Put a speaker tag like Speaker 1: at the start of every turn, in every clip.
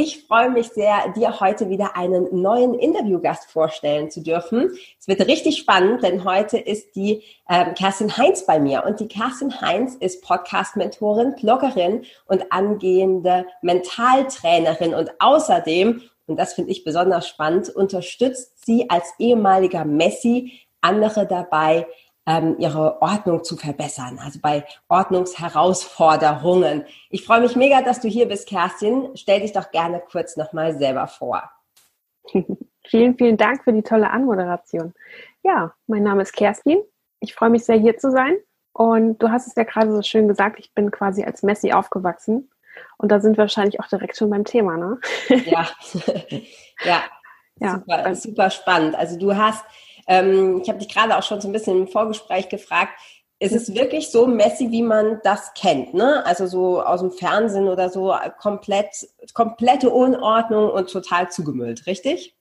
Speaker 1: Ich freue mich sehr, dir heute wieder einen neuen Interviewgast vorstellen zu dürfen. Es wird richtig spannend, denn heute ist die ähm, Kerstin Heinz bei mir. Und die Kerstin Heinz ist Podcast-Mentorin, Bloggerin und angehende Mentaltrainerin. Und außerdem, und das finde ich besonders spannend, unterstützt sie als ehemaliger Messi andere dabei, ähm, ihre Ordnung zu verbessern, also bei Ordnungsherausforderungen. Ich freue mich mega, dass du hier bist, Kerstin. Stell dich doch gerne kurz nochmal selber vor.
Speaker 2: vielen, vielen Dank für die tolle Anmoderation. Ja, mein Name ist Kerstin. Ich freue mich sehr, hier zu sein. Und du hast es ja gerade so schön gesagt, ich bin quasi als Messi aufgewachsen. Und da sind wir wahrscheinlich auch direkt schon beim Thema, ne?
Speaker 1: Ja, ja. ja. Super, super spannend. Also du hast ähm, ich habe dich gerade auch schon so ein bisschen im Vorgespräch gefragt. Ist es wirklich so messy, wie man das kennt, ne? Also so aus dem Fernsehen oder so komplett, komplette Unordnung und total zugemüllt, richtig?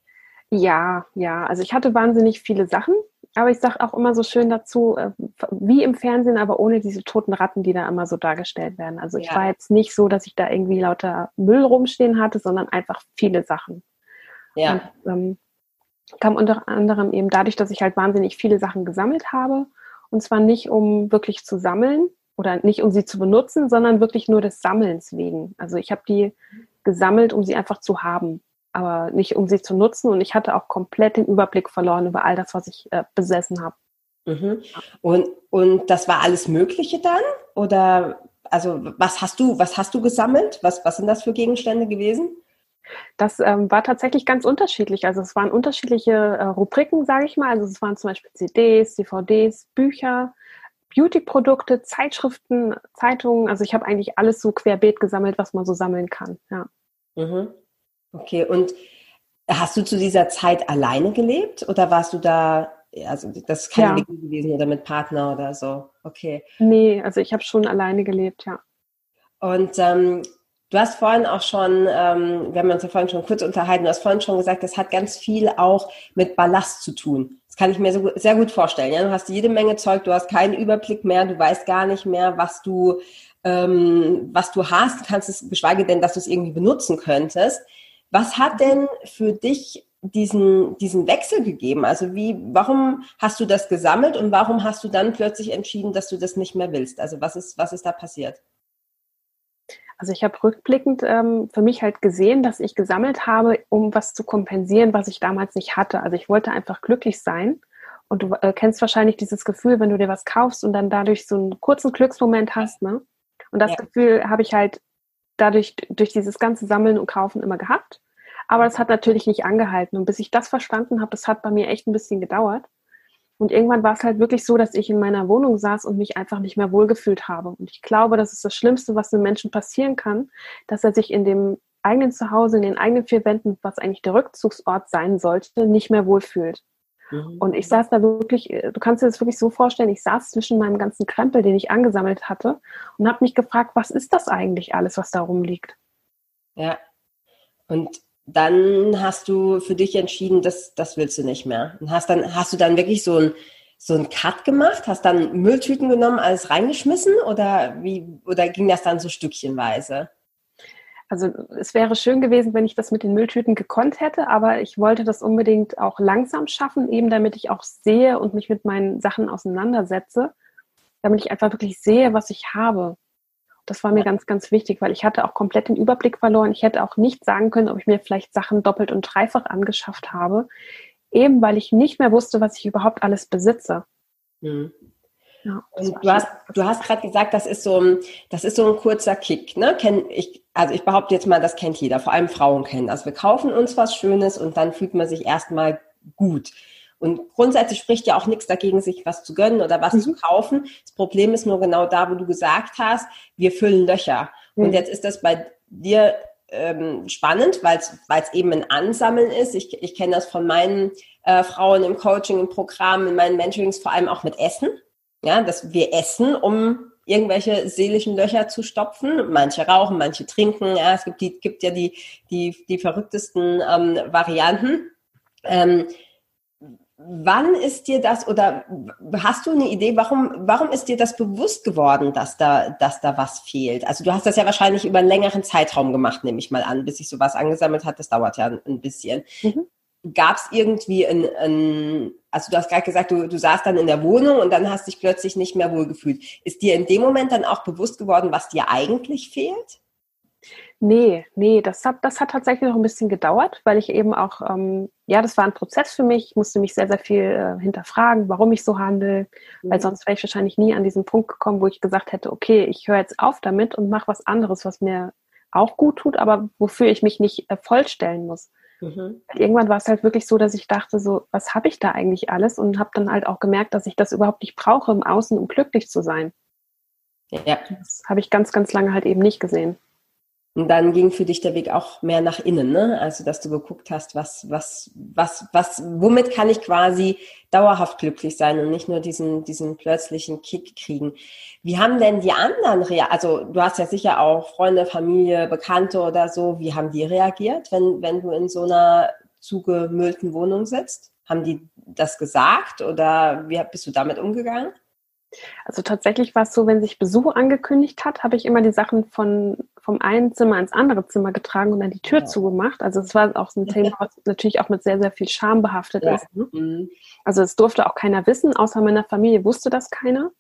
Speaker 2: Ja, ja. Also ich hatte wahnsinnig viele Sachen, aber ich sage auch immer so schön dazu, äh, wie im Fernsehen, aber ohne diese toten Ratten, die da immer so dargestellt werden. Also ich ja. war jetzt nicht so, dass ich da irgendwie lauter Müll rumstehen hatte, sondern einfach viele Sachen. Ja. Und, ähm, kam unter anderem eben dadurch, dass ich halt wahnsinnig viele Sachen gesammelt habe. Und zwar nicht, um wirklich zu sammeln oder nicht, um sie zu benutzen, sondern wirklich nur des Sammelns wegen. Also ich habe die gesammelt, um sie einfach zu haben, aber nicht, um sie zu nutzen. Und ich hatte auch komplett den Überblick verloren über all das, was ich äh, besessen habe.
Speaker 1: Mhm. Und, und das war alles Mögliche dann? Oder also was hast du, was hast du gesammelt? Was, was sind das für Gegenstände gewesen?
Speaker 2: Das ähm, war tatsächlich ganz unterschiedlich. Also es waren unterschiedliche äh, Rubriken, sage ich mal. Also es waren zum Beispiel CDs, DVDs, Bücher, Beauty-Produkte, Zeitschriften, Zeitungen. Also ich habe eigentlich alles so querbeet gesammelt, was man so sammeln kann. Ja.
Speaker 1: Mhm. Okay, und hast du zu dieser Zeit alleine gelebt oder warst du da, also das ist keine ja. gewesen oder mit Partner oder so? Okay.
Speaker 2: Nee, also ich habe schon alleine gelebt, ja.
Speaker 1: Und ähm, Du hast vorhin auch schon, ähm, wir haben uns ja vorhin schon kurz unterhalten, du hast vorhin schon gesagt, das hat ganz viel auch mit Ballast zu tun. Das kann ich mir so, sehr gut vorstellen. Ja? Du hast jede Menge Zeug, du hast keinen Überblick mehr, du weißt gar nicht mehr, was du, ähm, was du hast, kannst es, geschweige denn, dass du es irgendwie benutzen könntest. Was hat denn für dich diesen, diesen Wechsel gegeben? Also wie, warum hast du das gesammelt und warum hast du dann plötzlich entschieden, dass du das nicht mehr willst? Also was ist, was ist da passiert?
Speaker 2: Also ich habe rückblickend ähm, für mich halt gesehen, dass ich gesammelt habe, um was zu kompensieren, was ich damals nicht hatte. Also ich wollte einfach glücklich sein. Und du äh, kennst wahrscheinlich dieses Gefühl, wenn du dir was kaufst und dann dadurch so einen kurzen Glücksmoment hast, ne? Und das ja. Gefühl habe ich halt dadurch, durch dieses ganze Sammeln und Kaufen immer gehabt. Aber es hat natürlich nicht angehalten. Und bis ich das verstanden habe, das hat bei mir echt ein bisschen gedauert. Und irgendwann war es halt wirklich so, dass ich in meiner Wohnung saß und mich einfach nicht mehr wohlgefühlt habe. Und ich glaube, das ist das Schlimmste, was einem Menschen passieren kann, dass er sich in dem eigenen Zuhause, in den eigenen vier Wänden, was eigentlich der Rückzugsort sein sollte, nicht mehr wohlfühlt. Mhm. Und ich saß da wirklich, du kannst dir das wirklich so vorstellen, ich saß zwischen meinem ganzen Krempel, den ich angesammelt hatte, und habe mich gefragt, was ist das eigentlich alles, was da rumliegt?
Speaker 1: Ja. Und dann hast du für dich entschieden, das, das willst du nicht mehr. Und hast dann, hast du dann wirklich so ein, so ein Cut gemacht? Hast dann Mülltüten genommen, alles reingeschmissen oder wie, oder ging das dann so stückchenweise?
Speaker 2: Also es wäre schön gewesen, wenn ich das mit den Mülltüten gekonnt hätte, aber ich wollte das unbedingt auch langsam schaffen, eben damit ich auch sehe und mich mit meinen Sachen auseinandersetze, damit ich einfach wirklich sehe, was ich habe. Das war mir ganz, ganz wichtig, weil ich hatte auch komplett den Überblick verloren. Ich hätte auch nicht sagen können, ob ich mir vielleicht Sachen doppelt und dreifach angeschafft habe, eben weil ich nicht mehr wusste, was ich überhaupt alles besitze.
Speaker 1: Mhm. Ja, du hast, du hast gerade gesagt, das ist so ein, das ist so ein kurzer Kick, ne? Kenn ich, also ich behaupte jetzt mal, das kennt jeder, vor allem Frauen kennen das. Wir kaufen uns was Schönes und dann fühlt man sich erstmal gut. Und grundsätzlich spricht ja auch nichts dagegen, sich was zu gönnen oder was mhm. zu kaufen. Das Problem ist nur genau da, wo du gesagt hast, wir füllen Löcher. Mhm. Und jetzt ist das bei dir ähm, spannend, weil es eben ein Ansammeln ist. Ich, ich kenne das von meinen äh, Frauen im Coaching, im Programm, in meinen Mentorings, vor allem auch mit Essen. Ja, dass wir essen, um irgendwelche seelischen Löcher zu stopfen. Manche rauchen, manche trinken. Ja, es gibt, die, gibt ja die, die, die verrücktesten ähm, Varianten. Ähm, wann ist dir das oder hast du eine Idee, warum, warum ist dir das bewusst geworden, dass da, dass da was fehlt? Also du hast das ja wahrscheinlich über einen längeren Zeitraum gemacht, nehme ich mal an, bis sich sowas angesammelt hat. Das dauert ja ein bisschen. Mhm gab es irgendwie ein, ein, also du hast gerade gesagt, du, du saßt dann in der Wohnung und dann hast dich plötzlich nicht mehr wohlgefühlt. Ist dir in dem Moment dann auch bewusst geworden, was dir eigentlich fehlt?
Speaker 2: Nee, nee, das hat, das hat tatsächlich noch ein bisschen gedauert, weil ich eben auch, ähm, ja, das war ein Prozess für mich. Ich musste mich sehr, sehr viel äh, hinterfragen, warum ich so handle, mhm. weil sonst wäre ich wahrscheinlich nie an diesen Punkt gekommen, wo ich gesagt hätte, okay, ich höre jetzt auf damit und mache was anderes, was mir auch gut tut, aber wofür ich mich nicht äh, vollstellen muss. Mhm. Irgendwann war es halt wirklich so, dass ich dachte, so, was habe ich da eigentlich alles? Und habe dann halt auch gemerkt, dass ich das überhaupt nicht brauche im Außen, um glücklich zu sein. Ja. Das habe ich ganz, ganz lange halt eben nicht gesehen.
Speaker 1: Und dann ging für dich der Weg auch mehr nach innen, ne? Also, dass du geguckt hast, was, was, was, was, womit kann ich quasi dauerhaft glücklich sein und nicht nur diesen, diesen plötzlichen Kick kriegen. Wie haben denn die anderen, also du hast ja sicher auch Freunde, Familie, Bekannte oder so, wie haben die reagiert, wenn, wenn du in so einer zugemüllten Wohnung sitzt? Haben die das gesagt oder wie bist du damit umgegangen?
Speaker 2: Also tatsächlich war es so, wenn sich Besuch angekündigt hat, habe ich immer die Sachen von, vom einen Zimmer ins andere Zimmer getragen und dann die Tür ja. zugemacht. Also es war auch so ein Thema, was natürlich auch mit sehr, sehr viel Scham behaftet ja. ist. Ne? Mhm. Also es durfte auch keiner wissen, außer meiner Familie wusste das keiner.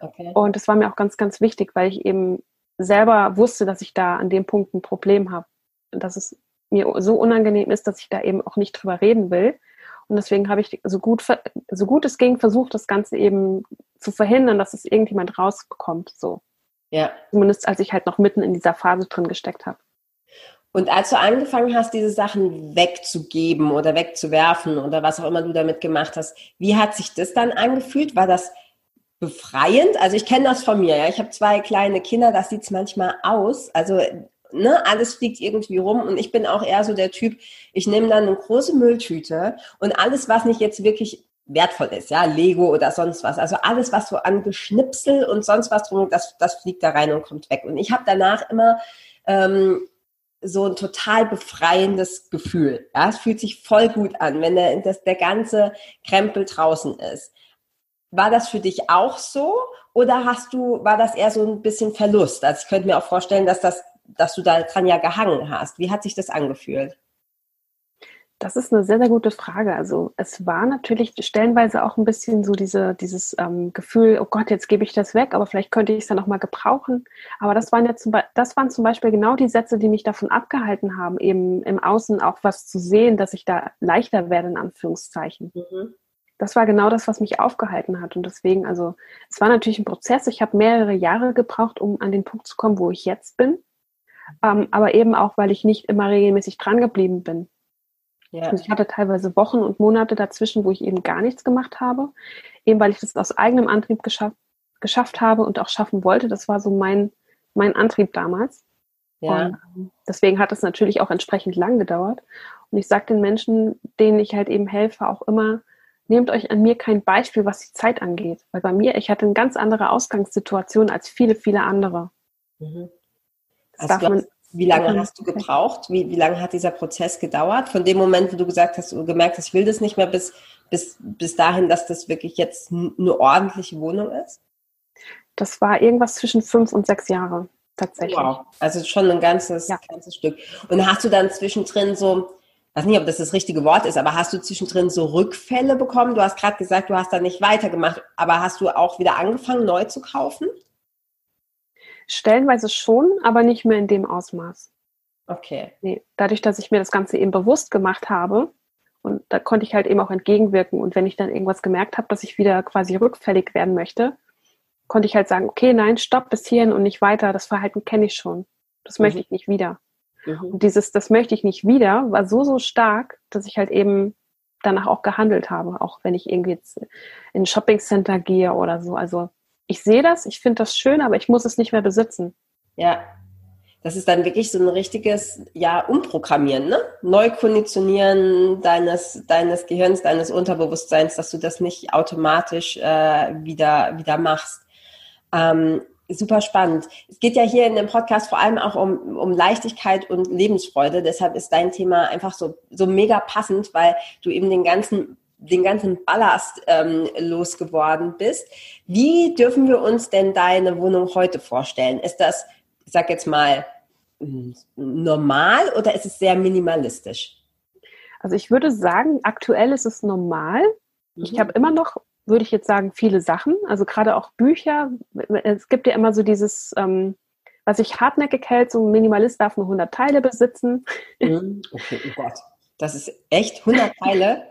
Speaker 2: Okay. Und das war mir auch ganz, ganz wichtig, weil ich eben selber wusste, dass ich da an dem Punkt ein Problem habe. Dass es mir so unangenehm ist, dass ich da eben auch nicht drüber reden will. Und deswegen habe ich so gut, so gut es ging, versucht, das Ganze eben zu verhindern, dass es irgendjemand rausbekommt. So. Ja. Zumindest als ich halt noch mitten in dieser Phase drin gesteckt habe.
Speaker 1: Und als du angefangen hast, diese Sachen wegzugeben oder wegzuwerfen oder was auch immer du damit gemacht hast, wie hat sich das dann angefühlt? War das befreiend? Also ich kenne das von mir, ja. Ich habe zwei kleine Kinder, das sieht es manchmal aus. Also ne, alles fliegt irgendwie rum und ich bin auch eher so der Typ, ich nehme dann eine große Mülltüte und alles, was nicht jetzt wirklich wertvoll ist, ja, Lego oder sonst was. Also alles, was so an Geschnipsel und sonst was drum, das, das fliegt da rein und kommt weg. Und ich habe danach immer ähm, so ein total befreiendes Gefühl. Ja, es fühlt sich voll gut an, wenn der, das, der ganze Krempel draußen ist. War das für dich auch so oder hast du, war das eher so ein bisschen Verlust? Also ich könnte mir auch vorstellen, dass das, dass du da dran ja gehangen hast. Wie hat sich das angefühlt?
Speaker 2: Das ist eine sehr, sehr gute Frage. Also es war natürlich stellenweise auch ein bisschen so diese, dieses ähm, Gefühl, oh Gott, jetzt gebe ich das weg, aber vielleicht könnte ich es ja nochmal gebrauchen. Aber das waren ja zum das waren zum Beispiel genau die Sätze, die mich davon abgehalten haben, eben im Außen auch was zu sehen, dass ich da leichter werde, in Anführungszeichen. Mhm. Das war genau das, was mich aufgehalten hat. Und deswegen, also es war natürlich ein Prozess. Ich habe mehrere Jahre gebraucht, um an den Punkt zu kommen, wo ich jetzt bin. Ähm, aber eben auch, weil ich nicht immer regelmäßig dran geblieben bin. Ja. Also ich hatte teilweise Wochen und Monate dazwischen, wo ich eben gar nichts gemacht habe, eben weil ich das aus eigenem Antrieb geschafft, geschafft habe und auch schaffen wollte. Das war so mein, mein Antrieb damals. Ja. Und ähm, deswegen hat es natürlich auch entsprechend lang gedauert. Und ich sage den Menschen, denen ich halt eben helfe, auch immer, nehmt euch an mir kein Beispiel, was die Zeit angeht. Weil bei mir, ich hatte eine ganz andere Ausgangssituation als viele, viele andere. Mhm.
Speaker 1: Das also darf man wie lange hast du gebraucht? Wie, wie lange hat dieser Prozess gedauert? Von dem Moment, wo du gesagt hast, du gemerkt hast, ich will das nicht mehr, bis, bis, bis dahin, dass das wirklich jetzt eine ordentliche Wohnung ist?
Speaker 2: Das war irgendwas zwischen fünf und sechs Jahre tatsächlich. Wow,
Speaker 1: also schon ein ganzes, ja. ganzes Stück. Und hast du dann zwischendrin so, ich weiß nicht, ob das das richtige Wort ist, aber hast du zwischendrin so Rückfälle bekommen? Du hast gerade gesagt, du hast da nicht weitergemacht, aber hast du auch wieder angefangen, neu zu kaufen?
Speaker 2: Stellenweise schon, aber nicht mehr in dem Ausmaß.
Speaker 1: Okay.
Speaker 2: Nee, dadurch, dass ich mir das Ganze eben bewusst gemacht habe und da konnte ich halt eben auch entgegenwirken. Und wenn ich dann irgendwas gemerkt habe, dass ich wieder quasi rückfällig werden möchte, konnte ich halt sagen, okay, nein, stopp bis hierhin und nicht weiter. Das Verhalten kenne ich schon. Das mhm. möchte ich nicht wieder. Mhm. Und dieses, das möchte ich nicht wieder, war so, so stark, dass ich halt eben danach auch gehandelt habe, auch wenn ich irgendwie jetzt in ein Shoppingcenter gehe oder so. Also ich sehe das, ich finde das schön, aber ich muss es nicht mehr besitzen.
Speaker 1: Ja. Das ist dann wirklich so ein richtiges, ja, Umprogrammieren, ne? Neukonditionieren deines, deines Gehirns, deines Unterbewusstseins, dass du das nicht automatisch äh, wieder, wieder machst. Ähm, super spannend. Es geht ja hier in dem Podcast vor allem auch um, um Leichtigkeit und Lebensfreude. Deshalb ist dein Thema einfach so, so mega passend, weil du eben den ganzen den ganzen Ballast ähm, losgeworden bist. Wie dürfen wir uns denn deine Wohnung heute vorstellen? Ist das, ich sag jetzt mal, normal oder ist es sehr minimalistisch?
Speaker 2: Also ich würde sagen, aktuell ist es normal. Mhm. Ich habe immer noch, würde ich jetzt sagen, viele Sachen. Also gerade auch Bücher. Es gibt ja immer so dieses, ähm, was sich hartnäckig hält, so ein Minimalist darf nur 100 Teile besitzen.
Speaker 1: Mhm. Okay, oh Gott. Das ist echt 100 Teile?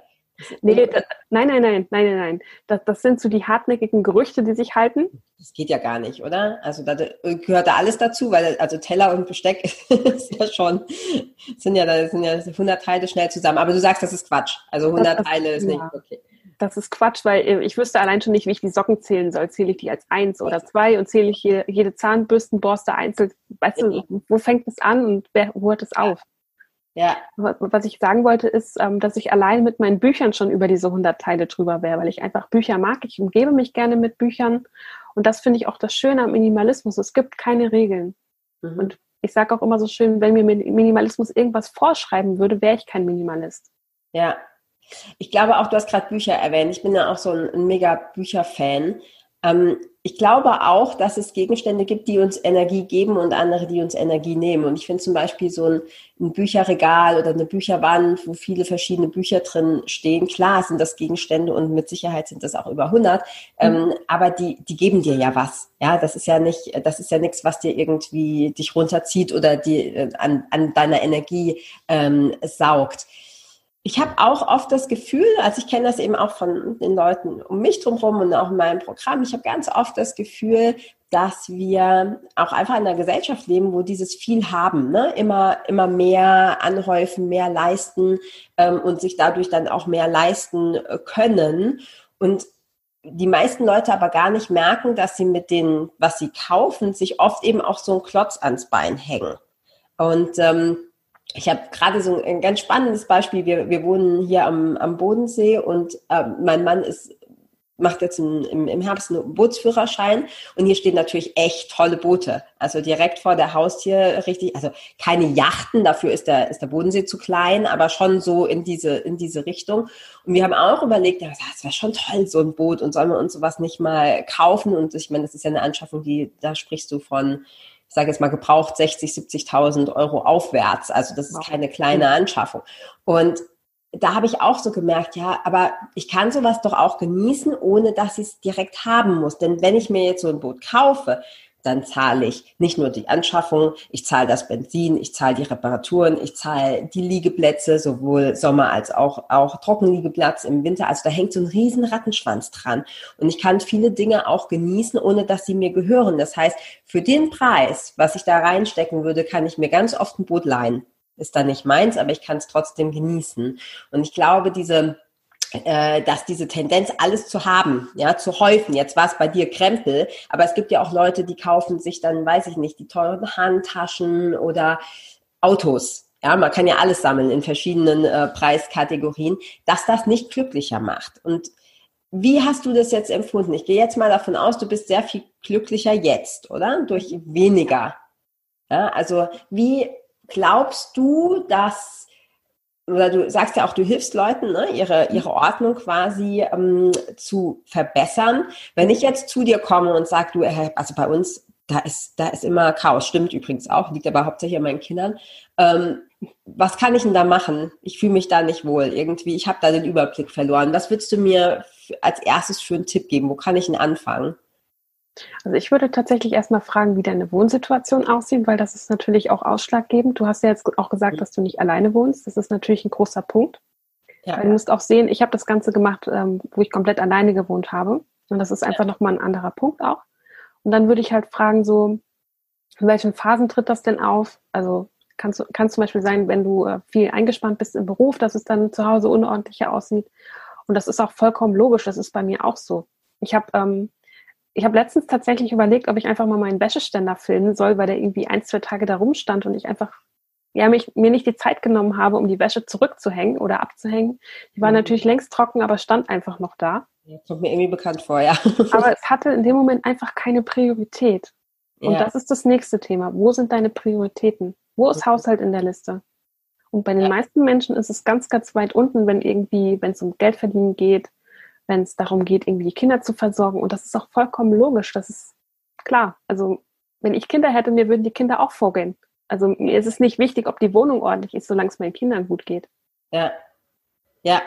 Speaker 2: Nee, das, nein, nein, nein, nein, nein, nein. Das, das sind so die hartnäckigen Gerüchte, die sich halten.
Speaker 1: Das geht ja gar nicht, oder? Also da gehört da alles dazu, weil also Teller und Besteck ist ja schon, sind ja, da sind ja 100 Teile schnell zusammen. Aber du sagst, das ist Quatsch. Also 100 das, Teile ist ja. nicht okay.
Speaker 2: Das ist Quatsch, weil äh, ich wüsste allein schon nicht, wie ich die Socken zählen soll. Zähle ich die als eins oder zwei und zähle ich jede, jede Zahnbürstenborste einzeln? Weißt du, wo fängt es an und wer, wo hört es auf? Ja. Was ich sagen wollte, ist, ähm, dass ich allein mit meinen Büchern schon über diese 100 Teile drüber wäre, weil ich einfach Bücher mag. Ich umgebe mich gerne mit Büchern. Und das finde ich auch das Schöne am Minimalismus. Es gibt keine Regeln. Mhm. Und ich sage auch immer so schön, wenn mir Minimalismus irgendwas vorschreiben würde, wäre ich kein Minimalist.
Speaker 1: Ja. Ich glaube auch, du hast gerade Bücher erwähnt. Ich bin ja auch so ein, ein mega Bücherfan. Ähm, ich glaube auch, dass es Gegenstände gibt, die uns Energie geben und andere, die uns Energie nehmen. Und ich finde zum Beispiel so ein, ein, Bücherregal oder eine Bücherwand, wo viele verschiedene Bücher drin stehen. Klar sind das Gegenstände und mit Sicherheit sind das auch über 100. Mhm. Ähm, aber die, die geben dir ja was. Ja, das ist ja nicht, das ist ja nichts, was dir irgendwie dich runterzieht oder die äh, an, an deiner Energie ähm, saugt ich habe auch oft das Gefühl, also ich kenne das eben auch von den Leuten um mich drumherum und auch in meinem Programm, ich habe ganz oft das Gefühl, dass wir auch einfach in einer Gesellschaft leben, wo dieses viel haben, ne? immer, immer mehr anhäufen, mehr leisten ähm, und sich dadurch dann auch mehr leisten äh, können. Und die meisten Leute aber gar nicht merken, dass sie mit dem, was sie kaufen, sich oft eben auch so ein Klotz ans Bein hängen. Und ähm, ich habe gerade so ein ganz spannendes Beispiel. Wir, wir wohnen hier am, am Bodensee und äh, mein Mann ist macht jetzt ein, im, im Herbst einen Bootsführerschein und hier stehen natürlich echt tolle Boote. Also direkt vor der Haustür richtig, also keine Yachten, dafür ist der, ist der Bodensee zu klein, aber schon so in diese, in diese Richtung. Und wir haben auch überlegt, ja, das wäre schon toll, so ein Boot und sollen wir uns sowas nicht mal kaufen? Und ich meine, das ist ja eine Anschaffung, die, da sprichst du von ich sage jetzt mal gebraucht 60, 70.000 Euro aufwärts. Also das ist keine kleine Anschaffung. Und da habe ich auch so gemerkt, ja, aber ich kann sowas doch auch genießen, ohne dass ich es direkt haben muss. Denn wenn ich mir jetzt so ein Boot kaufe, dann zahle ich nicht nur die Anschaffung, ich zahle das Benzin, ich zahle die Reparaturen, ich zahle die Liegeplätze, sowohl Sommer als auch, auch Trockenliegeplatz im Winter. Also da hängt so ein riesen Rattenschwanz dran. Und ich kann viele Dinge auch genießen, ohne dass sie mir gehören. Das heißt, für den Preis, was ich da reinstecken würde, kann ich mir ganz oft ein Boot leihen. Ist dann nicht meins, aber ich kann es trotzdem genießen. Und ich glaube, diese dass diese Tendenz, alles zu haben, ja, zu häufen. Jetzt war es bei dir Krempel, aber es gibt ja auch Leute, die kaufen sich dann, weiß ich nicht, die teuren Handtaschen oder Autos. Ja, man kann ja alles sammeln in verschiedenen äh, Preiskategorien, dass das nicht glücklicher macht. Und wie hast du das jetzt empfunden? Ich gehe jetzt mal davon aus, du bist sehr viel glücklicher jetzt, oder? Durch weniger. Ja, also wie glaubst du, dass oder du sagst ja auch, du hilfst Leuten, ne, ihre, ihre Ordnung quasi ähm, zu verbessern. Wenn ich jetzt zu dir komme und sage, du, äh, also bei uns, da ist, da ist immer Chaos, stimmt übrigens auch, liegt aber hauptsächlich an meinen Kindern. Ähm, was kann ich denn da machen? Ich fühle mich da nicht wohl. Irgendwie, ich habe da den Überblick verloren. Was würdest du mir als erstes für einen Tipp geben? Wo kann ich denn anfangen?
Speaker 2: Also ich würde tatsächlich erstmal fragen, wie deine Wohnsituation aussieht, weil das ist natürlich auch ausschlaggebend. Du hast ja jetzt auch gesagt, mhm. dass du nicht alleine wohnst. Das ist natürlich ein großer Punkt. Ja. Weil du musst auch sehen, ich habe das Ganze gemacht, ähm, wo ich komplett alleine gewohnt habe. Und das ist einfach ja. nochmal ein anderer Punkt auch. Und dann würde ich halt fragen, so, in welchen Phasen tritt das denn auf? Also kann es zum Beispiel sein, wenn du äh, viel eingespannt bist im Beruf, dass es dann zu Hause unordentlicher aussieht. Und das ist auch vollkommen logisch. Das ist bei mir auch so. Ich habe ähm, ich habe letztens tatsächlich überlegt, ob ich einfach mal meinen Wäscheständer filmen soll, weil der irgendwie ein, zwei Tage da rumstand und ich einfach ja, mich, mir nicht die Zeit genommen habe, um die Wäsche zurückzuhängen oder abzuhängen. Die war mhm. natürlich längst trocken, aber stand einfach noch da.
Speaker 1: Kommt mir irgendwie bekannt vor, ja.
Speaker 2: aber es hatte in dem Moment einfach keine Priorität. Und ja. das ist das nächste Thema. Wo sind deine Prioritäten? Wo ist mhm. Haushalt in der Liste? Und bei den ja. meisten Menschen ist es ganz, ganz weit unten, wenn irgendwie, wenn es um Geld verdienen geht, wenn es darum geht, irgendwie die Kinder zu versorgen. Und das ist auch vollkommen logisch. Das ist klar. Also, wenn ich Kinder hätte, mir würden die Kinder auch vorgehen. Also, mir ist es nicht wichtig, ob die Wohnung ordentlich ist, solange es meinen Kindern gut geht.
Speaker 1: Ja, ja,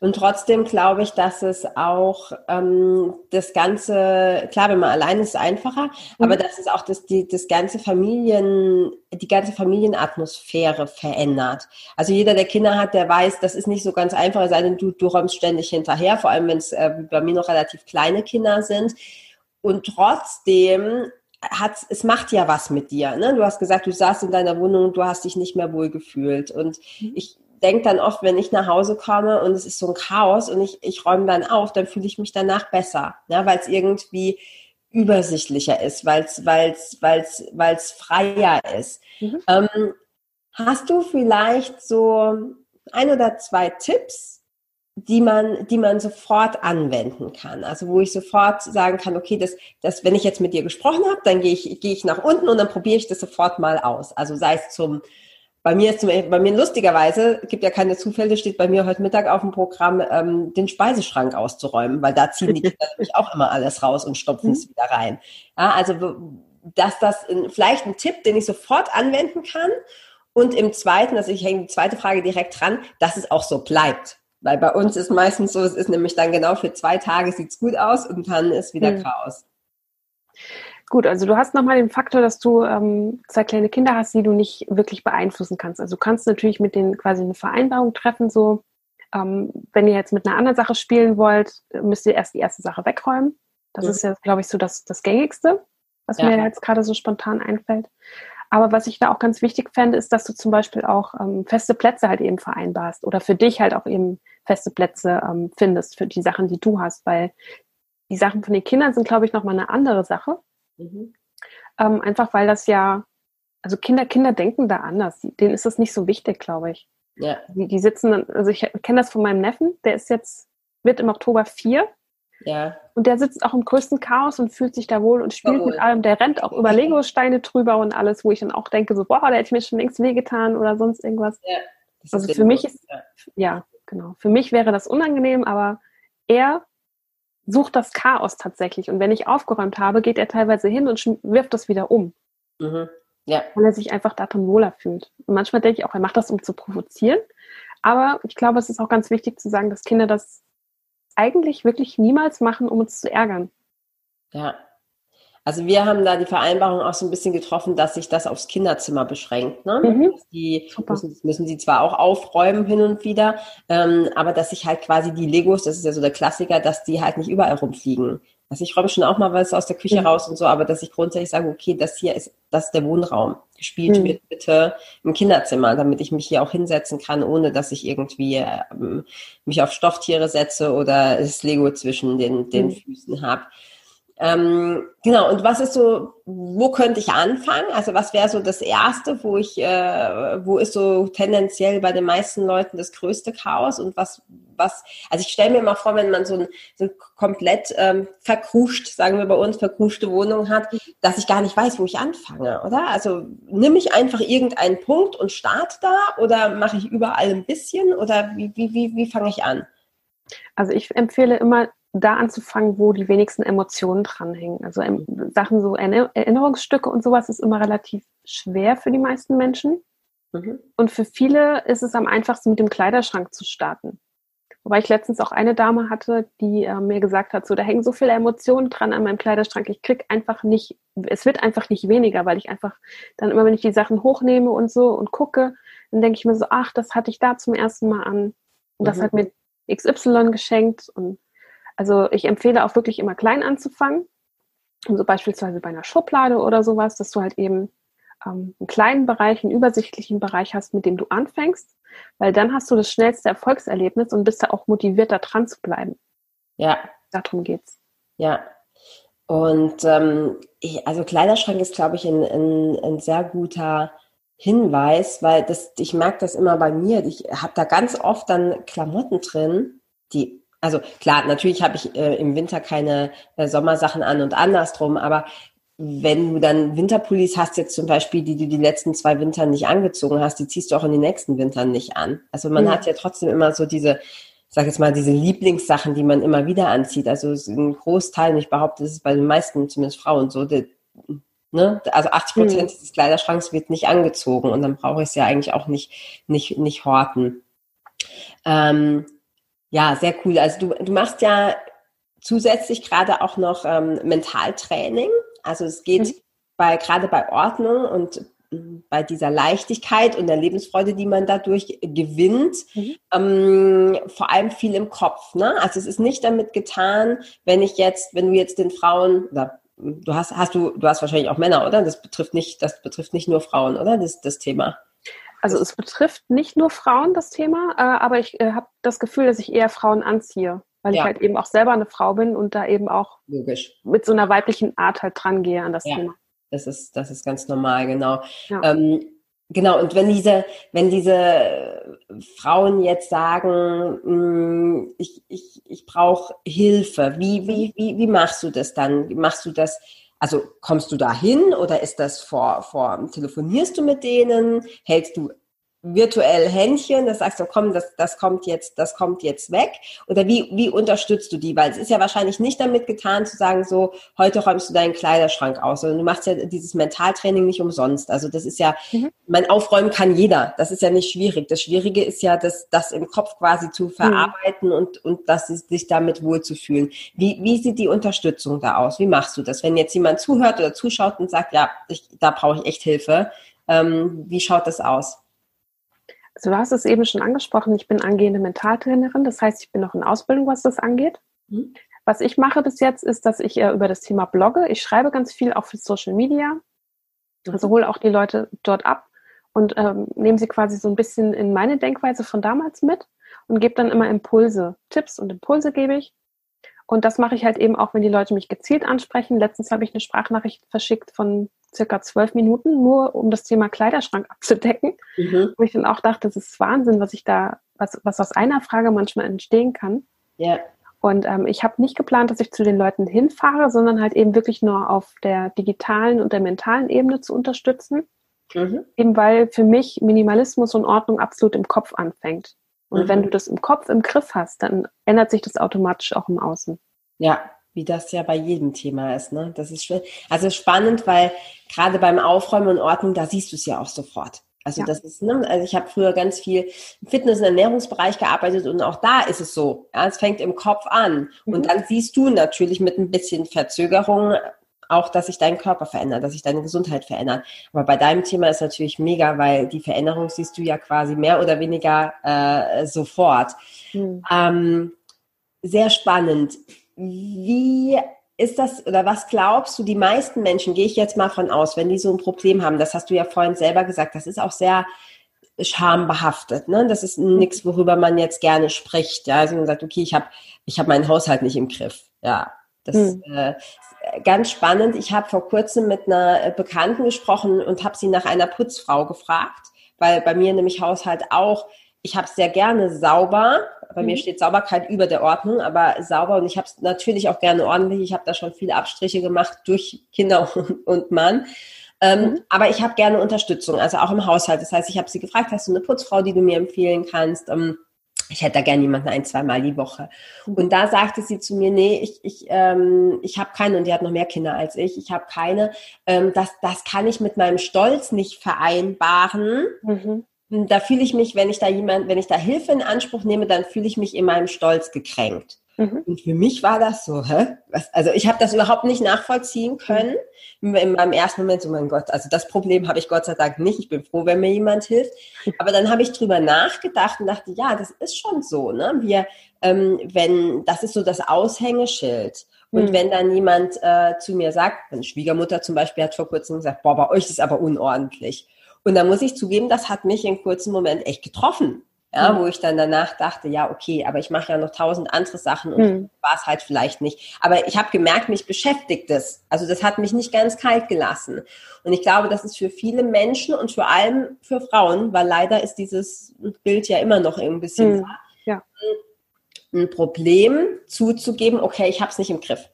Speaker 1: und trotzdem glaube ich, dass es auch ähm, das ganze, klar, wenn man allein ist, einfacher, mhm. aber dass es auch das, die, das ganze Familien, die ganze Familienatmosphäre verändert. Also jeder, der Kinder hat, der weiß, das ist nicht so ganz einfach, es sei denn, du, du räumst ständig hinterher, vor allem wenn es äh, bei mir noch relativ kleine Kinder sind. Und trotzdem hat es macht ja was mit dir. Ne? Du hast gesagt, du saßt in deiner Wohnung, du hast dich nicht mehr wohl gefühlt. Und mhm. ich denke dann oft, wenn ich nach Hause komme und es ist so ein Chaos und ich, ich räume dann auf, dann fühle ich mich danach besser, ja, weil es irgendwie übersichtlicher ist, weil es weil's, weil's, weil's freier ist. Mhm. Ähm, hast du vielleicht so ein oder zwei Tipps, die man, die man sofort anwenden kann. Also wo ich sofort sagen kann, okay, das, das, wenn ich jetzt mit dir gesprochen habe, dann gehe ich, gehe ich nach unten und dann probiere ich das sofort mal aus. Also sei es zum bei mir ist zum Beispiel, bei mir lustigerweise, gibt ja keine Zufälle, steht bei mir heute Mittag auf dem Programm, ähm, den Speiseschrank auszuräumen, weil da ziehen die Kinder nämlich auch immer alles raus und stopfen es mhm. wieder rein. Ja, also, dass das in, vielleicht ein Tipp, den ich sofort anwenden kann. Und im zweiten, also ich hänge die zweite Frage direkt dran, dass es auch so bleibt. Weil bei uns ist meistens so, es ist nämlich dann genau für zwei Tage sieht's gut aus und dann ist wieder mhm. Chaos.
Speaker 2: Gut, also du hast nochmal den Faktor, dass du ähm, zwei kleine Kinder hast, die du nicht wirklich beeinflussen kannst. Also du kannst natürlich mit denen quasi eine Vereinbarung treffen, so ähm, wenn ihr jetzt mit einer anderen Sache spielen wollt, müsst ihr erst die erste Sache wegräumen. Das mhm. ist ja, glaube ich, so das, das Gängigste, was ja. mir jetzt gerade so spontan einfällt. Aber was ich da auch ganz wichtig fände, ist, dass du zum Beispiel auch ähm, feste Plätze halt eben vereinbarst oder für dich halt auch eben feste Plätze ähm, findest für die Sachen, die du hast, weil die Sachen von den Kindern sind, glaube ich, nochmal eine andere Sache. Mhm. Ähm, einfach weil das ja, also Kinder, Kinder denken da anders. Denen ist das nicht so wichtig, glaube ich. Ja. Die, die sitzen dann, also ich kenne das von meinem Neffen, der ist jetzt, wird im Oktober vier. Ja. Und der sitzt auch im größten Chaos und fühlt sich da wohl und spielt mit allem. Der rennt auch über Lego-Steine drüber und alles, wo ich dann auch denke, so, boah, der hätte mir schon längst wehgetan oder sonst irgendwas. Ja, also für mich ist, ja. ja, genau. Für mich wäre das unangenehm, aber er sucht das Chaos tatsächlich. Und wenn ich aufgeräumt habe, geht er teilweise hin und wirft das wieder um. Mhm. Ja. Weil er sich einfach darin wohler fühlt. Und manchmal denke ich auch, er macht das, um zu provozieren. Aber ich glaube, es ist auch ganz wichtig zu sagen, dass Kinder das eigentlich wirklich niemals machen, um uns zu ärgern.
Speaker 1: Ja, also wir haben da die Vereinbarung auch so ein bisschen getroffen, dass sich das aufs Kinderzimmer beschränkt. Ne? Mhm. Die müssen, müssen sie zwar auch aufräumen hin und wieder, ähm, aber dass sich halt quasi die Legos, das ist ja so der Klassiker, dass die halt nicht überall rumfliegen. Also ich räume schon auch mal was aus der Küche mhm. raus und so, aber dass ich grundsätzlich sage, okay, das hier ist, das ist der Wohnraum. Gespielt mhm. wird bitte im Kinderzimmer, damit ich mich hier auch hinsetzen kann, ohne dass ich irgendwie ähm, mich auf Stofftiere setze oder das Lego zwischen den, den mhm. Füßen habe. Ähm, genau, und was ist so, wo könnte ich anfangen? Also was wäre so das Erste, wo ich, äh, wo ist so tendenziell bei den meisten Leuten das größte Chaos und was, was, also ich stelle mir mal vor, wenn man so ein, so ein komplett ähm, verkruscht, sagen wir bei uns, verkruschte Wohnung hat, dass ich gar nicht weiß, wo ich anfange, oder? Also nimm ich einfach irgendeinen Punkt und starte da oder mache ich überall ein bisschen oder wie, wie, wie, wie fange ich an?
Speaker 2: Also ich empfehle immer, da anzufangen, wo die wenigsten Emotionen dranhängen. Also ähm, Sachen so Erinnerungsstücke und sowas ist immer relativ schwer für die meisten Menschen. Mhm. Und für viele ist es am einfachsten, mit dem Kleiderschrank zu starten. Wobei ich letztens auch eine Dame hatte, die äh, mir gesagt hat, so da hängen so viele Emotionen dran an meinem Kleiderschrank. Ich krieg einfach nicht, es wird einfach nicht weniger, weil ich einfach dann immer, wenn ich die Sachen hochnehme und so und gucke, dann denke ich mir so, ach, das hatte ich da zum ersten Mal an. Und das mhm. hat mir XY geschenkt und also ich empfehle auch wirklich immer klein anzufangen. Und so beispielsweise bei einer Schublade oder sowas, dass du halt eben ähm, einen kleinen Bereich, einen übersichtlichen Bereich hast, mit dem du anfängst, weil dann hast du das schnellste Erfolgserlebnis und bist da auch motiviert, da dran zu bleiben.
Speaker 1: Ja.
Speaker 2: Darum geht's.
Speaker 1: Ja. Und ähm, ich, also Kleiderschrank ist, glaube ich, ein, ein, ein sehr guter Hinweis, weil das, ich merke das immer bei mir. Ich habe da ganz oft dann Klamotten drin, die, also klar, natürlich habe ich äh, im Winter keine äh, Sommersachen an und andersrum, aber wenn du dann Winterpullis hast, jetzt zum Beispiel, die du die letzten zwei Winter nicht angezogen hast, die ziehst du auch in den nächsten Wintern nicht an. Also man mhm. hat ja trotzdem immer so diese, sag jetzt mal, diese Lieblingssachen, die man immer wieder anzieht. Also ein Großteil, und ich behaupte, das ist bei den meisten, zumindest Frauen so, die, Ne? Also 80 Prozent mhm. des Kleiderschranks wird nicht angezogen und dann brauche ich es ja eigentlich auch nicht, nicht, nicht horten. Ähm, ja, sehr cool. Also du, du machst ja zusätzlich gerade auch noch ähm, Mentaltraining. Also es geht mhm. bei gerade bei Ordnung und mm, bei dieser Leichtigkeit und der Lebensfreude, die man dadurch gewinnt, mhm. ähm, vor allem viel im Kopf. Ne? Also es ist nicht damit getan, wenn ich jetzt, wenn du jetzt den Frauen oder du hast, hast du, du hast wahrscheinlich auch Männer, oder? Das betrifft nicht, das betrifft nicht nur Frauen, oder? Das, das Thema.
Speaker 2: Also es betrifft nicht nur Frauen das Thema, äh, aber ich äh, habe das Gefühl, dass ich eher Frauen anziehe, weil ja. ich halt eben auch selber eine Frau bin und da eben auch
Speaker 1: Logisch.
Speaker 2: mit so einer weiblichen Art halt dran gehe an das ja. Thema.
Speaker 1: Das ist, das ist ganz normal, genau. Ja. Ähm, Genau, und wenn diese, wenn diese Frauen jetzt sagen, hm, ich, ich, ich brauche Hilfe, wie, wie, wie, wie machst du das dann? Machst du das, also kommst du da hin oder ist das vor, vor, telefonierst du mit denen? Hältst du virtuell Händchen, das sagst du, komm, das, das kommt jetzt, das kommt jetzt weg? Oder wie, wie unterstützt du die? Weil es ist ja wahrscheinlich nicht damit getan zu sagen, so, heute räumst du deinen Kleiderschrank aus, sondern du machst ja dieses Mentaltraining nicht umsonst. Also das ist ja, mhm. mein Aufräumen kann jeder. Das ist ja nicht schwierig. Das Schwierige ist ja, das, das im Kopf quasi zu mhm. verarbeiten mhm. und, und das ist, sich damit wohlzufühlen. Wie, wie sieht die Unterstützung da aus? Wie machst du das? Wenn jetzt jemand zuhört oder zuschaut und sagt, ja, ich, da brauche ich echt Hilfe, ähm, wie schaut das aus?
Speaker 2: Also du hast es eben schon angesprochen, ich bin angehende Mentaltrainerin, das heißt, ich bin noch in Ausbildung, was das angeht. Mhm. Was ich mache bis jetzt ist, dass ich äh, über das Thema blogge. Ich schreibe ganz viel auch für Social Media. Mhm. Also hole auch die Leute dort ab und ähm, nehme sie quasi so ein bisschen in meine Denkweise von damals mit und gebe dann immer Impulse, Tipps und Impulse gebe ich. Und das mache ich halt eben auch, wenn die Leute mich gezielt ansprechen. Letztens habe ich eine Sprachnachricht verschickt von circa zwölf Minuten, nur um das Thema Kleiderschrank abzudecken. Mhm. Wo ich dann auch dachte, das ist Wahnsinn, was ich da, was, was aus einer Frage manchmal entstehen kann.
Speaker 1: Ja.
Speaker 2: Und ähm, ich habe nicht geplant, dass ich zu den Leuten hinfahre, sondern halt eben wirklich nur auf der digitalen und der mentalen Ebene zu unterstützen. Mhm. Eben weil für mich Minimalismus und Ordnung absolut im Kopf anfängt. Und mhm. wenn du das im Kopf im Griff hast, dann ändert sich das automatisch auch im Außen.
Speaker 1: Ja, wie das ja bei jedem Thema ist. Ne? Das ist schön. Also spannend, weil gerade beim Aufräumen und Ordnung, da siehst du es ja auch sofort. Also ja. das ist, ne, also ich habe früher ganz viel im Fitness- und Ernährungsbereich gearbeitet und auch da ist es so. Ja, es fängt im Kopf an. Mhm. Und dann siehst du natürlich mit ein bisschen Verzögerung auch, dass sich dein Körper verändert, dass sich deine Gesundheit verändert. Aber bei deinem Thema ist natürlich mega, weil die Veränderung siehst du ja quasi mehr oder weniger äh, sofort. Mhm. Ähm, sehr spannend. Wie ist das oder was glaubst du, die meisten Menschen, gehe ich jetzt mal von aus, wenn die so ein Problem haben, das hast du ja vorhin selber gesagt, das ist auch sehr schambehaftet. Ne? Das ist nichts, worüber man jetzt gerne spricht. Ja? Also man sagt, okay, ich habe ich hab meinen Haushalt nicht im Griff. Ja, das hm. äh, ganz spannend. Ich habe vor kurzem mit einer Bekannten gesprochen und habe sie nach einer Putzfrau gefragt, weil bei mir nämlich Haushalt auch ich habe es sehr gerne sauber. Bei mhm. mir steht Sauberkeit über der Ordnung, aber sauber und ich habe es natürlich auch gerne ordentlich. Ich habe da schon viele Abstriche gemacht durch Kinder und Mann. Ähm, mhm. Aber ich habe gerne Unterstützung, also auch im Haushalt. Das heißt, ich habe sie gefragt, hast du eine Putzfrau, die du mir empfehlen kannst? Ähm, ich hätte da gerne jemanden ein, zweimal die Woche. Mhm. Und da sagte sie zu mir, nee, ich, ich, ähm, ich habe keine, und die hat noch mehr Kinder als ich, ich habe keine. Ähm, das, das kann ich mit meinem Stolz nicht vereinbaren. Mhm da fühle ich mich, wenn ich da jemand, wenn ich da Hilfe in Anspruch nehme, dann fühle ich mich in meinem Stolz gekränkt. Mhm. Und für mich war das so, hä? Was, also ich habe das überhaupt nicht nachvollziehen können. Mhm. In meinem ersten Moment so, mein Gott, also das Problem habe ich Gott sei Dank nicht. Ich bin froh, wenn mir jemand hilft. Aber dann habe ich drüber nachgedacht und dachte, ja, das ist schon so, ne? Wir, ähm, wenn, das ist so das Aushängeschild. Und mhm. wenn dann jemand äh, zu mir sagt, meine Schwiegermutter zum Beispiel hat vor kurzem gesagt, boah, bei euch ist aber unordentlich. Und da muss ich zugeben, das hat mich in kurzen Moment echt getroffen. Ja, mhm. wo ich dann danach dachte, ja, okay, aber ich mache ja noch tausend andere Sachen und mhm. war es halt vielleicht nicht. Aber ich habe gemerkt, mich beschäftigt es. Also das hat mich nicht ganz kalt gelassen. Und ich glaube, das ist für viele Menschen und vor allem für Frauen, weil leider ist dieses Bild ja immer noch ein bisschen
Speaker 2: mhm. ja.
Speaker 1: ein Problem zuzugeben, okay, ich habe es nicht im Griff.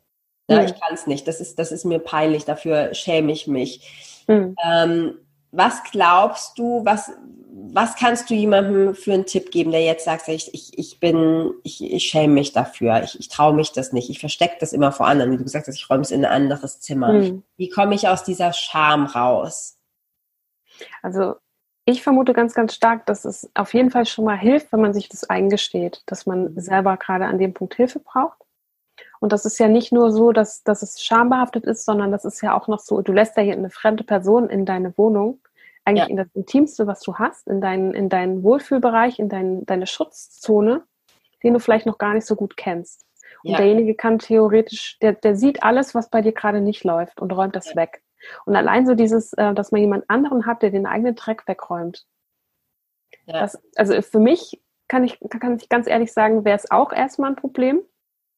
Speaker 1: Ja, mhm. ich kann es nicht. Das ist, das ist mir peinlich, dafür schäme ich mich. Mhm. Ähm, was glaubst du, was, was kannst du jemandem für einen Tipp geben, der jetzt sagt, ich, ich, ich bin, ich, ich schäme mich dafür, ich, ich traue mich das nicht, ich verstecke das immer vor anderen, wie du gesagt hast, ich räume es in ein anderes Zimmer. Mhm. Wie komme ich aus dieser Scham raus?
Speaker 2: Also ich vermute ganz, ganz stark, dass es auf jeden Fall schon mal hilft, wenn man sich das eingesteht, dass man selber gerade an dem Punkt Hilfe braucht. Und das ist ja nicht nur so, dass, dass es schambehaftet ist, sondern das ist ja auch noch so, du lässt ja hier eine fremde Person in deine Wohnung, eigentlich ja. in das Intimste, was du hast, in deinen, in deinen Wohlfühlbereich, in dein, deine Schutzzone, den du vielleicht noch gar nicht so gut kennst. Und ja. derjenige kann theoretisch, der, der sieht alles, was bei dir gerade nicht läuft und räumt das ja. weg. Und allein so dieses, äh, dass man jemand anderen hat, der den eigenen Dreck wegräumt. Das, also für mich kann ich, kann ich ganz ehrlich sagen, wäre es auch erstmal ein Problem.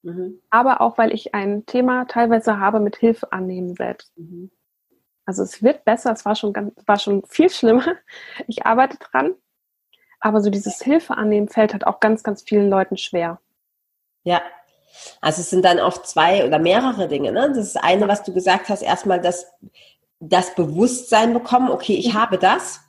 Speaker 2: Mhm. Aber auch, weil ich ein Thema teilweise habe mit Hilfe annehmen selbst. Mhm. Also es wird besser, es war schon, ganz, war schon viel schlimmer. Ich arbeite dran. Aber so dieses Hilfe annehmen fällt halt auch ganz, ganz vielen Leuten schwer.
Speaker 1: Ja. Also es sind dann oft zwei oder mehrere Dinge. Ne? Das ist eine, was du gesagt hast, erstmal das, das Bewusstsein bekommen, okay, ich mhm. habe das.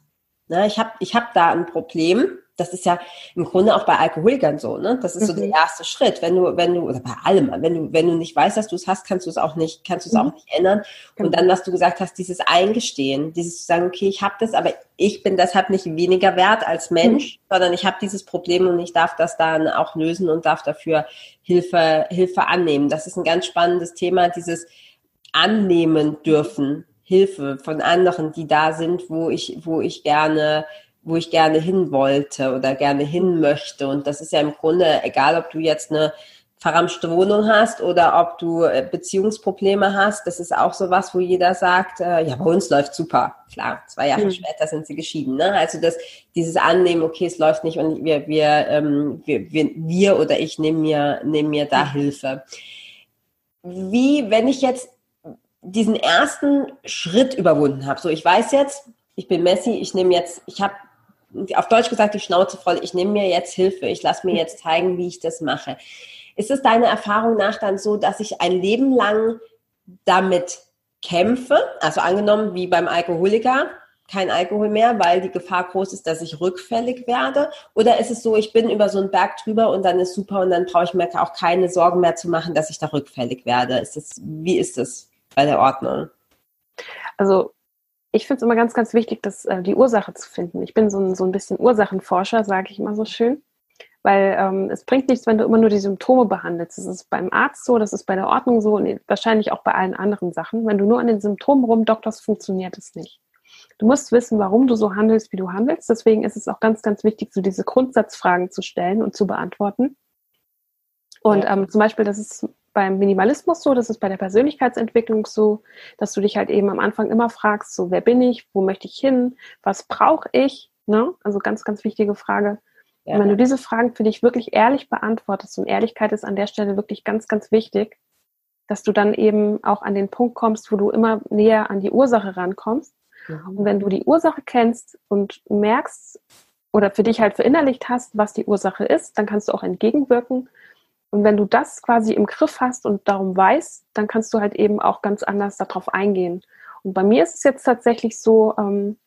Speaker 1: Ne? Ich habe ich hab da ein Problem das ist ja im Grunde auch bei Alkoholikern so, ne? Das ist mhm. so der mhm. erste Schritt. Wenn du, wenn du, oder bei allem, wenn du, wenn du nicht weißt, dass du es hast, kannst du es auch nicht, kannst du es mhm. auch nicht ändern. Genau. Und dann, was du gesagt hast, dieses Eingestehen, dieses zu sagen, okay, ich habe das, aber ich bin deshalb nicht weniger wert als Mensch, mhm. sondern ich habe dieses Problem und ich darf das dann auch lösen und darf dafür Hilfe, Hilfe annehmen. Das ist ein ganz spannendes Thema, dieses annehmen dürfen. Hilfe von anderen, die da sind, wo ich, wo ich gerne wo ich gerne hin wollte oder gerne hin möchte. Und das ist ja im Grunde egal, ob du jetzt eine verramschte Wohnung hast oder ob du äh, Beziehungsprobleme hast. Das ist auch so was, wo jeder sagt, äh, ja, bei uns läuft super. Klar, zwei Jahre mhm. später sind sie geschieden. Ne? Also das, dieses Annehmen, okay, es läuft nicht und wir, wir, ähm, wir, wir, wir oder ich nehmen mir, nehmen mir da mhm. Hilfe. Wie, wenn ich jetzt diesen ersten Schritt überwunden habe, so ich weiß jetzt, ich bin Messi, ich nehme jetzt, ich habe auf Deutsch gesagt, die Schnauze voll, ich nehme mir jetzt Hilfe, ich lasse mir jetzt zeigen, wie ich das mache. Ist es deiner Erfahrung nach dann so, dass ich ein Leben lang damit kämpfe? Also angenommen, wie beim Alkoholiker, kein Alkohol mehr, weil die Gefahr groß ist, dass ich rückfällig werde? Oder ist es so, ich bin über so einen Berg drüber und dann ist super und dann brauche ich mir auch keine Sorgen mehr zu machen, dass ich da rückfällig werde? Ist das, wie ist das bei der Ordnung?
Speaker 2: Also ich finde es immer ganz, ganz wichtig, das, äh, die Ursache zu finden. Ich bin so ein, so ein bisschen Ursachenforscher, sage ich immer so schön. Weil ähm, es bringt nichts, wenn du immer nur die Symptome behandelst. Das ist beim Arzt so, das ist bei der Ordnung so und wahrscheinlich auch bei allen anderen Sachen. Wenn du nur an den Symptomen rumdokterst, funktioniert es nicht. Du musst wissen, warum du so handelst, wie du handelst. Deswegen ist es auch ganz, ganz wichtig, so diese Grundsatzfragen zu stellen und zu beantworten. Und ähm, zum Beispiel, das ist beim Minimalismus so, das ist bei der Persönlichkeitsentwicklung so, dass du dich halt eben am Anfang immer fragst, so wer bin ich, wo möchte ich hin, was brauche ich, ne? Also ganz, ganz wichtige Frage. Ja. Und wenn du diese Fragen für dich wirklich ehrlich beantwortest und Ehrlichkeit ist an der Stelle wirklich ganz, ganz wichtig, dass du dann eben auch an den Punkt kommst, wo du immer näher an die Ursache rankommst. Mhm. Und wenn du die Ursache kennst und merkst oder für dich halt verinnerlicht hast, was die Ursache ist, dann kannst du auch entgegenwirken und wenn du das quasi im Griff hast und darum weißt, dann kannst du halt eben auch ganz anders darauf eingehen. Und bei mir ist es jetzt tatsächlich so, ähm,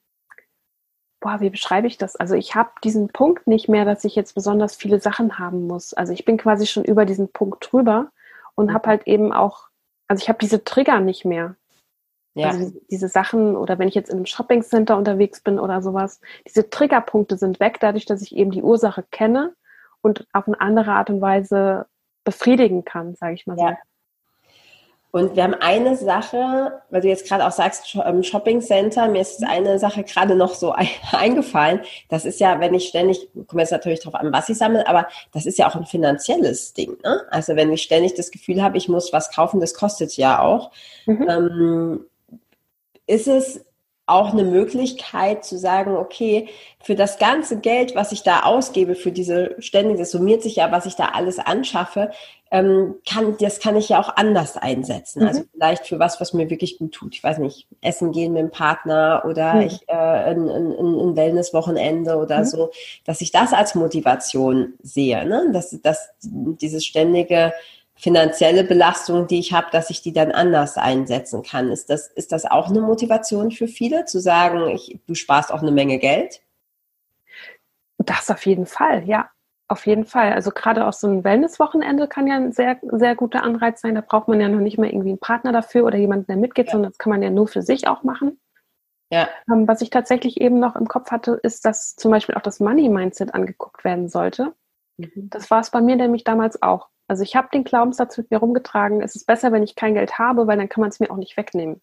Speaker 2: boah, wie beschreibe ich das? Also ich habe diesen Punkt nicht mehr, dass ich jetzt besonders viele Sachen haben muss. Also ich bin quasi schon über diesen Punkt drüber und mhm. habe halt eben auch, also ich habe diese Trigger nicht mehr. Ja. Also diese Sachen oder wenn ich jetzt in einem Shoppingcenter unterwegs bin oder sowas, diese Triggerpunkte sind weg, dadurch, dass ich eben die Ursache kenne und auf eine andere Art und Weise befriedigen kann, sage ich mal so. Ja.
Speaker 1: Und wir haben eine Sache, weil du jetzt gerade auch sagst, im Shopping Center, mir ist eine Sache gerade noch so eingefallen. Das ist ja, wenn ich ständig, komme jetzt natürlich darauf an, was ich sammle, aber das ist ja auch ein finanzielles Ding. Ne? Also wenn ich ständig das Gefühl habe, ich muss was kaufen, das kostet ja auch. Mhm. Ähm, ist es auch eine Möglichkeit zu sagen, okay, für das ganze Geld, was ich da ausgebe, für diese ständig, das summiert sich ja, was ich da alles anschaffe, ähm, kann, das kann ich ja auch anders einsetzen. Also mhm. Also vielleicht für was, was mir wirklich gut tut. Ich weiß nicht, essen gehen mit dem Partner oder mhm. ich äh, ein, ein, ein Wellness-Wochenende oder mhm. so, dass ich das als Motivation sehe, ne? dass, dass dieses ständige finanzielle Belastung, die ich habe, dass ich die dann anders einsetzen kann. Ist das, ist das auch eine Motivation für viele, zu sagen, ich, du sparst auch eine Menge Geld?
Speaker 2: Das auf jeden Fall, ja. Auf jeden Fall. Also gerade auch so ein Wellness-Wochenende kann ja ein sehr, sehr guter Anreiz sein. Da braucht man ja noch nicht mehr irgendwie einen Partner dafür oder jemanden, der mitgeht, ja. sondern das kann man ja nur für sich auch machen. Ja. Ähm, was ich tatsächlich eben noch im Kopf hatte, ist, dass zum Beispiel auch das Money-Mindset angeguckt werden sollte. Mhm. Das war es bei mir nämlich damals auch. Also ich habe den Glaubenssatz mit mir rumgetragen, es ist besser, wenn ich kein Geld habe, weil dann kann man es mir auch nicht wegnehmen.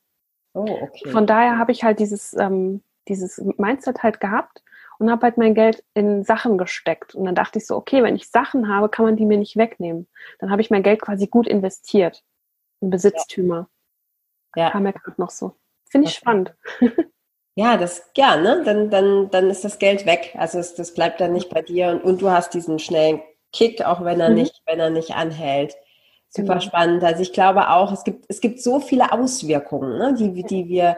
Speaker 2: Oh, okay. Von daher habe ich halt dieses, ähm, dieses Mindset halt gehabt und habe halt mein Geld in Sachen gesteckt. Und dann dachte ich so, okay, wenn ich Sachen habe, kann man die mir nicht wegnehmen. Dann habe ich mein Geld quasi gut investiert in Besitztümer. Ja. Kam mir gerade noch so. Finde ich okay. spannend.
Speaker 1: Ja, das, ja, ne? Dann, dann, dann ist das Geld weg. Also es, das bleibt dann nicht bei dir und, und du hast diesen schnellen Kick, auch wenn er mhm. nicht, wenn er nicht anhält. Super genau. spannend. Also ich glaube auch, es gibt, es gibt so viele Auswirkungen, ne, die, die wir,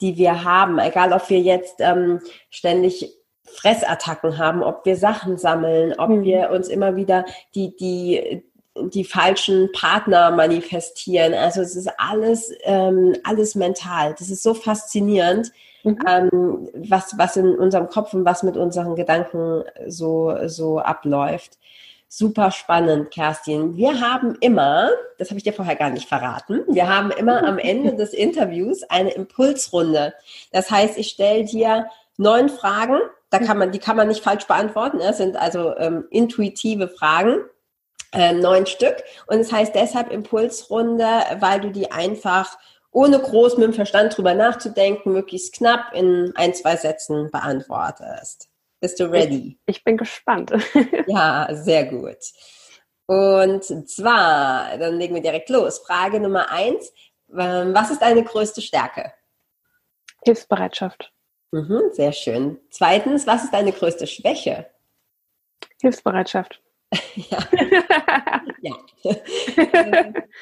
Speaker 1: die wir haben. Egal, ob wir jetzt ähm, ständig Fressattacken haben, ob wir Sachen sammeln, ob mhm. wir uns immer wieder die, die, die falschen Partner manifestieren. Also es ist alles, ähm, alles mental. Das ist so faszinierend, mhm. ähm, was, was in unserem Kopf und was mit unseren Gedanken so, so abläuft. Super spannend, Kerstin. Wir haben immer, das habe ich dir vorher gar nicht verraten, wir haben immer am Ende des Interviews eine Impulsrunde. Das heißt, ich stelle dir neun Fragen, da kann man, die kann man nicht falsch beantworten. Das sind also ähm, intuitive Fragen, äh, neun Stück. Und es das heißt deshalb Impulsrunde, weil du die einfach ohne groß mit dem Verstand drüber nachzudenken, möglichst knapp in ein, zwei Sätzen beantwortest. Bist du ready?
Speaker 2: Ich, ich bin gespannt.
Speaker 1: ja, sehr gut. Und zwar, dann legen wir direkt los. Frage Nummer eins. Ähm, was ist deine größte Stärke?
Speaker 2: Hilfsbereitschaft.
Speaker 1: Mhm, sehr schön. Zweitens, was ist deine größte Schwäche?
Speaker 2: Hilfsbereitschaft.
Speaker 1: ja. ja.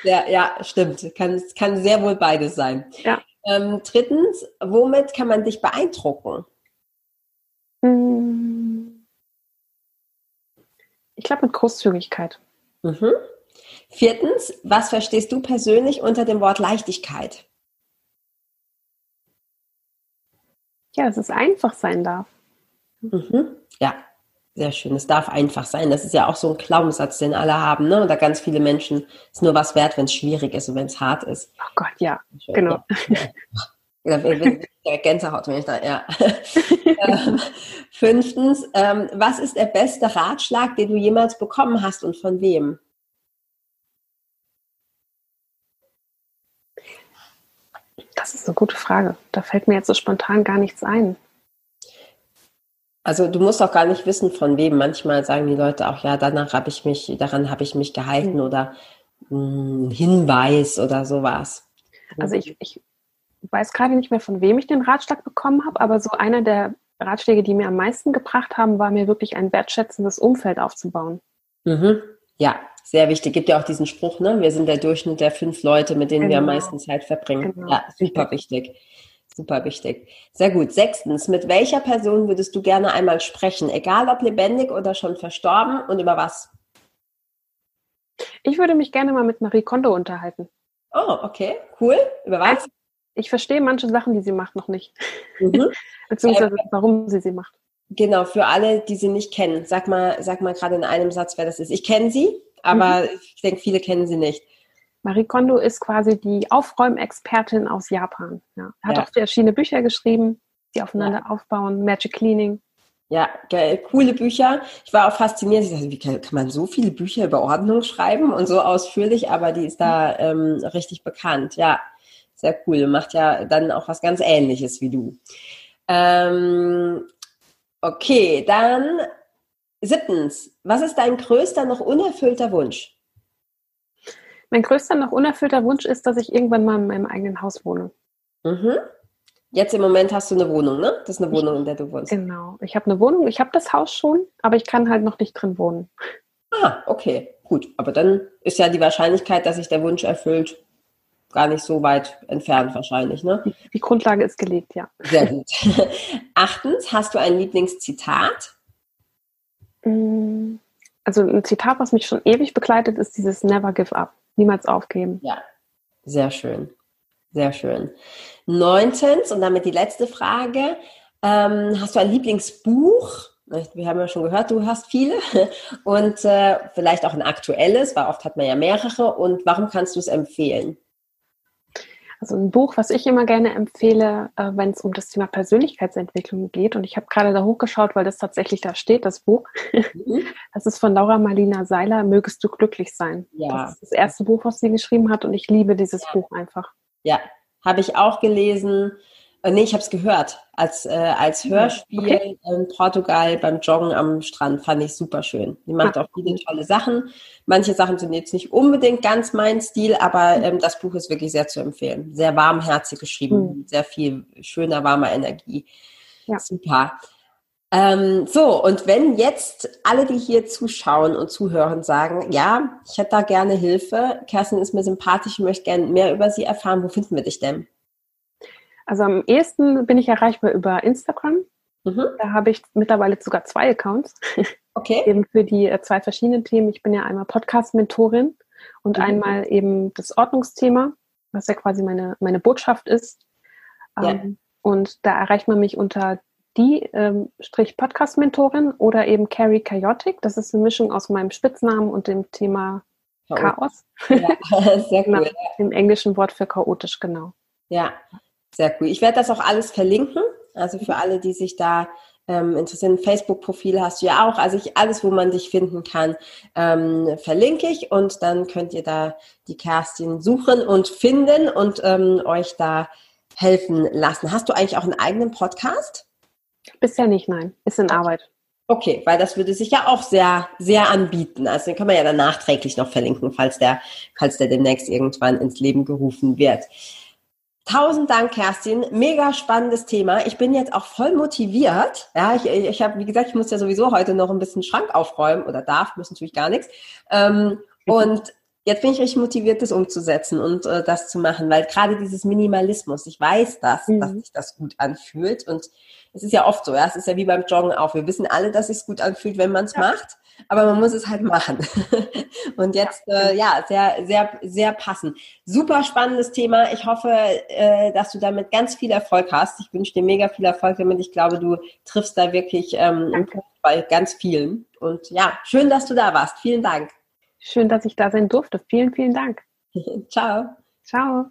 Speaker 1: ja. ja, stimmt. Kann, kann sehr wohl beides sein. Ja. Ähm, drittens, womit kann man dich beeindrucken?
Speaker 2: Ich glaube mit Großzügigkeit.
Speaker 1: Mhm. Viertens, was verstehst du persönlich unter dem Wort Leichtigkeit?
Speaker 2: Ja, dass es einfach sein darf.
Speaker 1: Mhm. Ja, sehr schön. Es darf einfach sein. Das ist ja auch so ein Glaubenssatz, den alle haben. Ne? Oder ganz viele Menschen ist nur was wert, wenn es schwierig ist und wenn es hart ist.
Speaker 2: Oh Gott, ja, schön, genau. Ja.
Speaker 1: Gänsehaut, wenn ich da, ja. ähm, fünftens, ähm, was ist der beste Ratschlag, den du jemals bekommen hast und von wem?
Speaker 2: Das ist eine gute Frage. Da fällt mir jetzt so spontan gar nichts ein.
Speaker 1: Also du musst auch gar nicht wissen, von wem. Manchmal sagen die Leute auch, ja, danach habe ich mich, daran habe ich mich gehalten mhm. oder mh, hm, Hinweis oder sowas.
Speaker 2: Also ich, ich weiß gerade nicht mehr, von wem ich den Ratschlag bekommen habe, aber so einer der Ratschläge, die mir am meisten gebracht haben, war mir wirklich ein wertschätzendes Umfeld aufzubauen.
Speaker 1: Mhm. Ja, sehr wichtig. Gibt ja auch diesen Spruch, ne? Wir sind der Durchschnitt der fünf Leute, mit denen genau. wir am genau. meisten Zeit verbringen. Genau. Ja, super wichtig. Super wichtig. Sehr gut. Sechstens, mit welcher Person würdest du gerne einmal sprechen? Egal ob lebendig oder schon verstorben und über was?
Speaker 2: Ich würde mich gerne mal mit Marie Kondo unterhalten.
Speaker 1: Oh, okay. Cool. Über was?
Speaker 2: Ich verstehe manche Sachen, die sie macht, noch nicht. Mhm. Beziehungsweise äh, warum sie sie macht.
Speaker 1: Genau, für alle, die sie nicht kennen. Sag mal, sag mal gerade in einem Satz, wer das ist. Ich kenne sie, aber mhm. ich denke, viele kennen sie nicht.
Speaker 2: Marie Kondo ist quasi die Aufräumexpertin aus Japan. Ja. Hat ja. auch verschiedene Bücher geschrieben, die aufeinander ja. aufbauen, Magic Cleaning.
Speaker 1: Ja, geil, coole Bücher. Ich war auch fasziniert. Ich dachte, wie kann, kann, man so viele Bücher über Ordnung schreiben und so ausführlich, aber die ist da ähm, richtig bekannt. Ja, sehr cool. Macht ja dann auch was ganz Ähnliches wie du. Ähm, okay, dann siebtens. Was ist dein größter noch unerfüllter Wunsch?
Speaker 2: Mein größter noch unerfüllter Wunsch ist, dass ich irgendwann mal in meinem eigenen Haus wohne.
Speaker 1: Mhm. Jetzt im Moment hast du eine Wohnung, ne? Das ist eine Wohnung, in der du wohnst.
Speaker 2: Genau. Ich habe eine Wohnung, ich habe das Haus schon, aber ich kann halt noch nicht drin wohnen.
Speaker 1: Ah, okay, gut. Aber dann ist ja die Wahrscheinlichkeit, dass sich der Wunsch erfüllt, gar nicht so weit entfernt wahrscheinlich, ne?
Speaker 2: Die Grundlage ist gelegt, ja.
Speaker 1: Sehr gut. Achtens, hast du ein Lieblingszitat?
Speaker 2: Mm, also ein Zitat, was mich schon ewig begleitet, ist dieses Never give up. Niemals aufgeben.
Speaker 1: Ja, sehr schön. Sehr schön. Neuntens, und damit die letzte Frage. Ähm, hast du ein Lieblingsbuch? Wir haben ja schon gehört, du hast viele. Und äh, vielleicht auch ein aktuelles, weil oft hat man ja mehrere. Und warum kannst du es empfehlen?
Speaker 2: Also ein Buch, was ich immer gerne empfehle, äh, wenn es um das Thema Persönlichkeitsentwicklung geht. Und ich habe gerade da hochgeschaut, weil das tatsächlich da steht, das Buch. Mhm. Das ist von Laura Marlina Seiler, Mögest du glücklich sein. Ja. Das ist das erste Buch, was sie geschrieben hat und ich liebe dieses ja. Buch einfach.
Speaker 1: Ja, habe ich auch gelesen. Äh, nee, ich habe es gehört als, äh, als mhm. Hörspiel okay. in Portugal beim Joggen am Strand. Fand ich super schön. Die macht ah. auch viele tolle Sachen. Manche Sachen sind jetzt nicht unbedingt ganz mein Stil, aber mhm. ähm, das Buch ist wirklich sehr zu empfehlen. Sehr warmherzig geschrieben, mhm. sehr viel schöner, warmer Energie. Ja. Super. Ähm, so, und wenn jetzt alle, die hier zuschauen und zuhören, sagen, ja, ich hätte da gerne Hilfe, Kerstin ist mir sympathisch, ich möchte gerne mehr über sie erfahren, wo finden wir dich denn?
Speaker 2: Also am ehesten bin ich erreichbar über Instagram. Mhm. Da habe ich mittlerweile sogar zwei Accounts. Okay. eben für die äh, zwei verschiedenen Themen. Ich bin ja einmal Podcast-Mentorin und mhm. einmal eben das Ordnungsthema, was ja quasi meine, meine Botschaft ist. Ja. Ähm, und da erreicht man mich unter die ähm, Strich Podcast-Mentorin oder eben Carrie Chaotic. Das ist eine Mischung aus meinem Spitznamen und dem Thema Chaos. Ja, sehr cool. genau, Im englischen Wort für chaotisch, genau.
Speaker 1: Ja, sehr cool. Ich werde das auch alles verlinken. Also für alle, die sich da ähm, interessieren, Facebook-Profil hast du ja auch. Also ich, alles, wo man dich finden kann, ähm, verlinke ich und dann könnt ihr da die Kerstin suchen und finden und ähm, euch da helfen lassen. Hast du eigentlich auch einen eigenen Podcast?
Speaker 2: Bisher nicht, nein. Ist in Arbeit.
Speaker 1: Okay, weil das würde sich ja auch sehr, sehr anbieten. Also den kann man ja dann nachträglich noch verlinken, falls der, falls der demnächst irgendwann ins Leben gerufen wird. Tausend Dank, Kerstin. Mega spannendes Thema. Ich bin jetzt auch voll motiviert. Ja, ich, ich habe, wie gesagt, ich muss ja sowieso heute noch ein bisschen Schrank aufräumen oder darf, muss natürlich gar nichts. Ähm, mhm. Und jetzt bin ich richtig motiviert, das umzusetzen und äh, das zu machen, weil gerade dieses Minimalismus, ich weiß das, mhm. dass sich das gut anfühlt und es ist ja oft so, ja, es ist ja wie beim Joggen auch. Wir wissen alle, dass es sich gut anfühlt, wenn man es ja. macht, aber man muss es halt machen. und jetzt, ja, äh, ja sehr, sehr, sehr passend. Super spannendes Thema. Ich hoffe, äh, dass du damit ganz viel Erfolg hast. Ich wünsche dir mega viel Erfolg damit. Ich glaube, du triffst da wirklich ähm, bei ganz vielen. Und ja, schön, dass du da warst. Vielen Dank.
Speaker 2: Schön, dass ich da sein durfte. Vielen, vielen Dank.
Speaker 1: Ciao.
Speaker 2: Ciao.